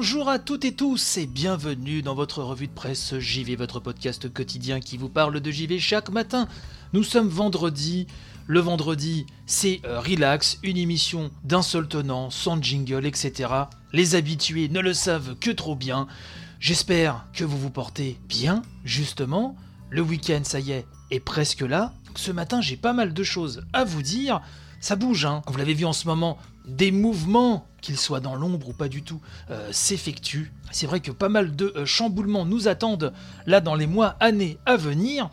Bonjour à toutes et tous et bienvenue dans votre revue de presse JV, votre podcast quotidien qui vous parle de JV chaque matin. Nous sommes vendredi. Le vendredi, c'est euh, relax, une émission d'un seul tenant, sans jingle, etc. Les habitués ne le savent que trop bien. J'espère que vous vous portez bien, justement. Le week-end, ça y est, est presque là. Ce matin, j'ai pas mal de choses à vous dire. Ça bouge, hein. Vous l'avez vu en ce moment, des mouvements, qu'ils soient dans l'ombre ou pas du tout, euh, s'effectuent. C'est vrai que pas mal de euh, chamboulements nous attendent là dans les mois, années à venir.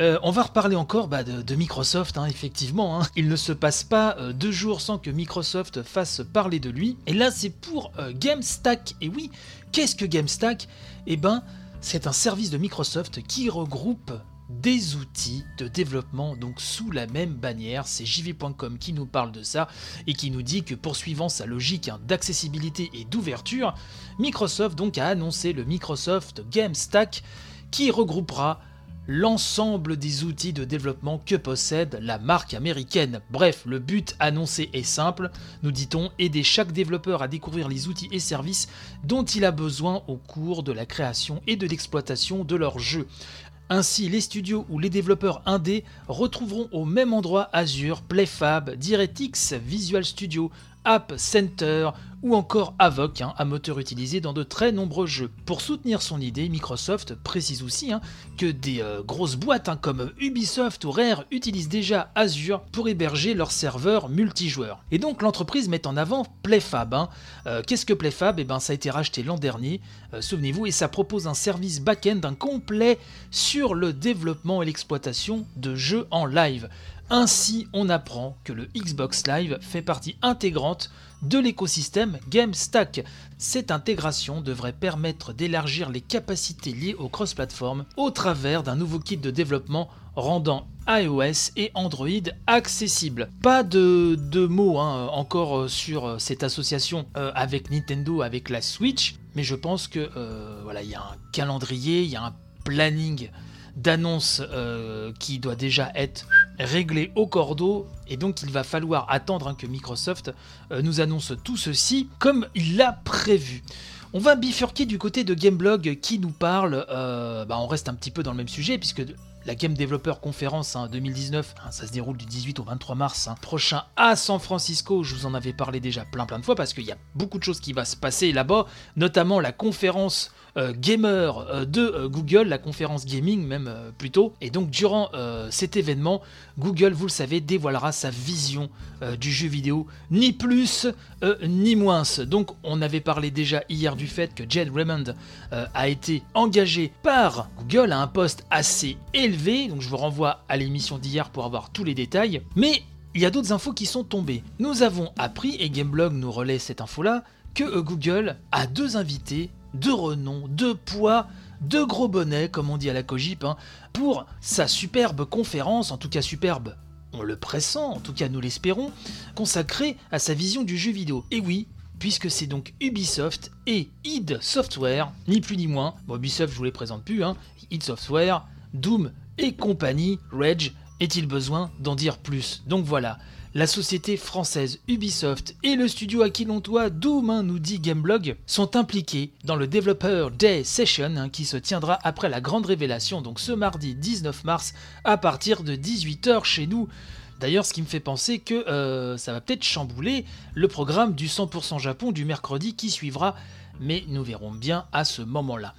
Euh, on va reparler encore bah, de, Microsoft, hein, effectivement. hein. Il ne se passe pas deux jours sans que Microsoft fasse parler de lui. Et là, c'est pour GameStack. Et oui, qu'est-ce que GameStack? Eh ben, c'est un service de Microsoft qui regroupe des outils de développement donc sous la même bannière. C'est jv.com qui nous parle de ça et qui nous dit que poursuivant sa logique hein, d'accessibilité et d'ouverture, Microsoft donc a annoncé le Microsoft Game Stack qui regroupera l'ensemble des outils de développement que possède la marque américaine. Bref, le but annoncé est simple, nous dit-on, aider chaque développeur à découvrir les outils et services dont il a besoin au cours de la création et de l'exploitation de leur jeu. Ainsi, les studios ou les développeurs indés retrouveront au même endroit Azure, PlayFab, DirectX, Visual Studio, App Center ou encore Avoc, hein, un moteur utilisé dans de très nombreux jeux. Pour soutenir son idée, Microsoft précise aussi hein, que des euh, grosses boîtes hein, comme Ubisoft ou Rare utilisent déjà Azure pour héberger leurs serveurs multijoueurs. Et donc l'entreprise met en avant PlayFab. Euh, Qu'est-ce que PlayFab? Eh ben, Ça a été racheté l'an dernier, euh, souvenez-vous, et ça propose un service back-end complet sur le développement et l'exploitation de jeux en live. Ainsi, on apprend que le Xbox Live fait partie intégrante de l'écosystème GameStack. Cette intégration devrait permettre d'élargir les capacités liées au cross-platform au travers d'un nouveau kit de développement rendant iOS et Android accessibles. Pas de, mots hein, encore euh, sur euh, cette association euh, avec Nintendo, avec la Switch, mais je pense que voilà, il y a un calendrier, il y a un planning d'annonces qui doit déjà être réglé au cordeau et donc il va falloir attendre hein, que Microsoft euh, nous annonce tout ceci comme il l'a prévu. On va bifurquer du côté de Gameblog qui nous parle, euh, bah, on reste un petit peu dans le même sujet puisque la Game Developer Conference hein, 2019, hein, ça se déroule du 18 au 23 mars hein, prochain à San Francisco. Je vous en avais parlé déjà plein plein de fois parce qu'il y a beaucoup de choses qui vont se passer là-bas, notamment la conférence euh, gamer euh, de euh, Google, la conférence gaming même plutôt. Et donc durant cet événement, Google, vous le savez, dévoilera sa vision du jeu vidéo, ni plus ni moins. Donc on avait parlé déjà hier du fait que Jed Raymond a été engagé par Google à un poste assez élevé, donc je vous renvoie à l'émission d'hier pour avoir tous les détails. Mais il y a d'autres infos qui sont tombées. Nous avons appris, et Gameblog nous relaie cette info-là, que euh, Google a deux invités de renom, de poids, de gros bonnets, comme on dit à la Cogip, hein, pour sa superbe conférence, en tout cas superbe, on le pressent, en tout cas nous l'espérons, consacrée à sa vision du jeu vidéo. Et oui, puisque c'est donc Ubisoft et id Software, ni plus ni moins. Bon, Ubisoft, je vous les présente plus, hein. id Software, Doom et compagnie, Reg, est-il besoin d'en dire plus? Donc voilà, la société française Ubisoft et le studio à qui l'on doit Doom, nous dit Gameblog, sont impliqués dans le Developer Day Session hein, qui se tiendra après la grande révélation, donc ce mardi 19 mars à partir de 18h chez nous. D'ailleurs, ce qui me fait penser que euh, ça va peut-être chambouler le programme du 100% Japon du mercredi qui suivra, mais nous verrons bien à ce moment-là.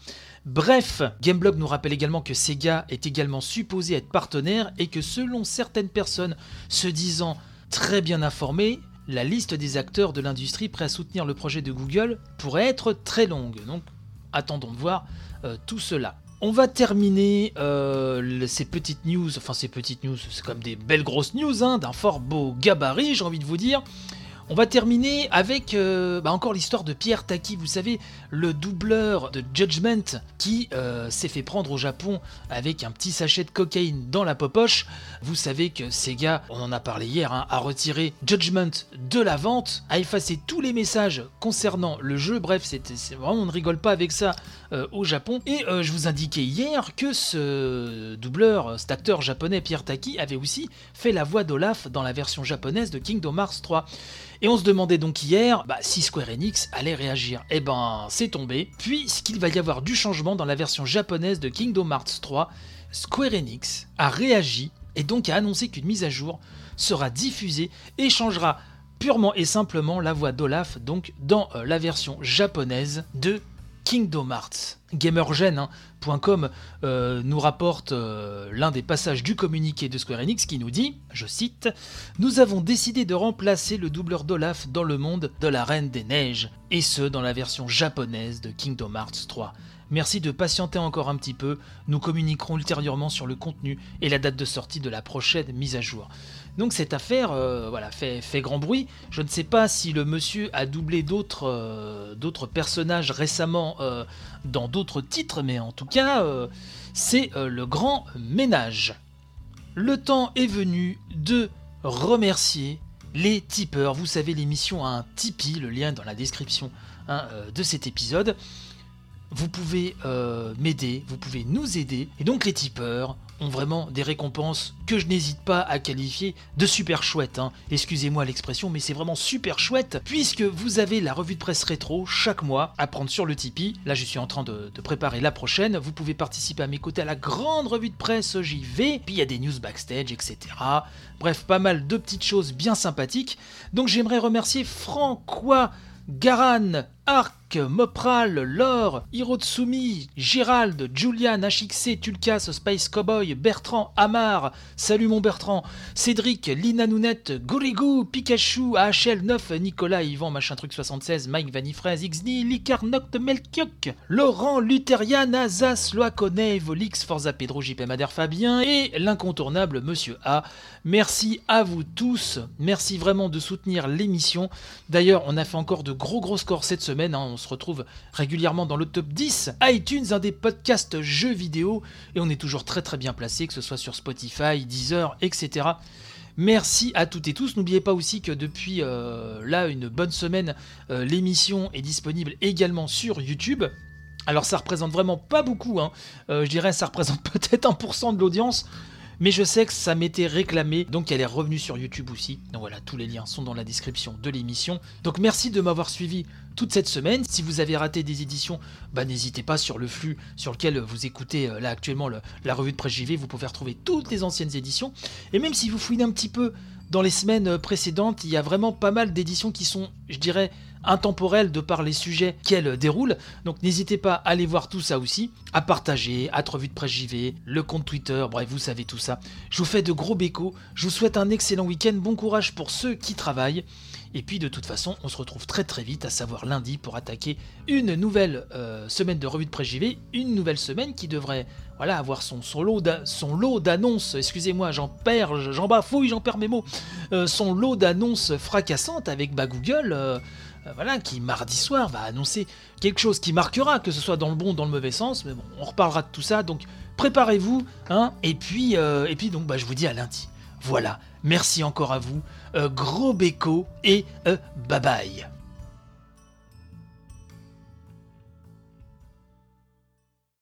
Bref, Gameblog nous rappelle également que Sega est également supposé être partenaire et que selon certaines personnes se disant très bien informées, la liste des acteurs de l'industrie prêts à soutenir le projet de Google pourrait être très longue. Donc attendons de voir euh, tout cela. On va terminer euh, ces petites news, enfin ces petites news, c'est comme des belles grosses news, hein, d'un fort beau gabarit, j'ai envie de vous dire. On va terminer avec euh, bah, encore l'histoire de Pierre Taki, vous savez, le doubleur de Judgment qui euh, s'est fait prendre au Japon avec un petit sachet de cocaïne dans la popoche. Vous savez que Sega, on en a parlé hier, hein, a retiré Judgment de la vente, a effacé tous les messages concernant le jeu. Bref, c'était vraiment on ne rigole pas avec ça euh, au Japon. Et je vous indiquais hier que ce doubleur, cet acteur japonais Pierre Taki avait aussi fait la voix d'Olaf dans la version japonaise de Kingdom Hearts 3. Et on se demandait donc hier bah, si Square Enix allait réagir. Eh ben, c'est tombé, puisqu'il va y avoir du changement dans la version japonaise de Kingdom Hearts 3. Square Enix a réagi et donc a annoncé qu'une mise à jour sera diffusée et changera purement et simplement la voix d'Olaf donc dans euh, la version japonaise de Kingdom Hearts. Gamergen.com euh, nous rapporte euh, l'un des passages du communiqué de Square Enix qui nous dit, je cite, Nous avons décidé de remplacer le doubleur d'Olaf dans le monde de la Reine des Neiges, et ce dans la version japonaise de Kingdom Hearts 3. Merci de patienter encore un petit peu, nous communiquerons ultérieurement sur le contenu et la date de sortie de la prochaine mise à jour. Donc cette affaire euh, voilà, fait, grand bruit. Je ne sais pas si le monsieur a doublé d'autres euh, personnages récemment euh, dans d'autres titres, mais en tout cas, c'est le grand ménage. Le temps est venu de remercier les tipeurs. Vous savez, l'émission a un Tipeee, le lien est dans la description hein, de cet épisode. Vous pouvez euh, m'aider, vous pouvez nous aider. Et donc les tipeurs ont vraiment des récompenses que je n'hésite pas à qualifier de super chouettes. hein. Excusez-moi l'expression, mais c'est vraiment super chouette, puisque vous avez la revue de presse rétro chaque mois à prendre sur le Tipeee. Là, je suis en train de, préparer la prochaine. Vous pouvez participer à mes côtés à la grande revue de presse JV. Puis il y a des news backstage, etc. Bref, pas mal de petites choses bien sympathiques. Donc j'aimerais remercier Francois Garan, Arc, Mopral, Laure, Hirotsumi, Gérald, Julian, HXC, Tulkas, Spice Cowboy, Bertrand, Amar, salut mon Bertrand, Cédric, Lina Nounette, Gorigou, Pikachu, AHL 9, Nicolas, Yvan, machin truc 76, Mike Vanifraise, XD, Licar Noct, Melchiok, Laurent, Lutherian, Azas, Loacone, Volix, Forza Pedro, JP Madère Fabien et l'incontournable Monsieur A. Merci à vous tous, merci vraiment de soutenir l'émission. D'ailleurs, on a fait encore de gros gros scores cette semaine, hein. on se retrouve régulièrement dans le top 10 iTunes, un des podcasts jeux vidéo, et on est toujours très très bien placé, que ce soit sur Spotify, Deezer, etc. Merci à toutes et tous. N'oubliez pas aussi que depuis euh, là une bonne semaine, euh, l'émission est disponible également sur YouTube. Alors ça représente vraiment pas beaucoup, hein. Euh, je dirais ça représente peut-être 1% de l'audience, mais je sais que ça m'était réclamé, donc elle est revenue sur YouTube aussi. Donc voilà, tous les liens sont dans la description de l'émission. Donc merci de m'avoir suivi toute cette semaine. Si vous avez raté des éditions, bah, n'hésitez pas sur le flux sur lequel vous écoutez euh, là actuellement le- la revue de presse JV, vous pouvez retrouver toutes les anciennes éditions. Et même si vous fouinez un petit peu dans les semaines précédentes, il y a vraiment pas mal d'éditions qui sont, je dirais, intemporelles de par les sujets qu'elles déroulent. Donc n'hésitez pas à aller voir tout ça aussi, à partager, à revue de presse JV, le compte Twitter, bref, vous savez tout ça. Je vous fais de gros bécos, je vous souhaite un excellent week-end, bon courage pour ceux qui travaillent. Et puis de toute façon, on se retrouve très très vite, à savoir lundi, pour attaquer une nouvelle euh, semaine de revue de presse JV, une nouvelle semaine qui devrait voilà, avoir son, lot d'annonces, excusez-moi, j'en perds, j'en bafouille, j'en perds mes mots, euh, son lot d'annonces fracassantes avec bah, Google, euh, voilà, qui mardi soir va annoncer quelque chose qui marquera, que ce soit dans le bon ou dans le mauvais sens, mais bon, on reparlera de tout ça, donc préparez-vous, hein, et puis, et puis donc bah, je vous dis à lundi. Voilà, merci encore à vous, euh, gros béco et euh, bye bye.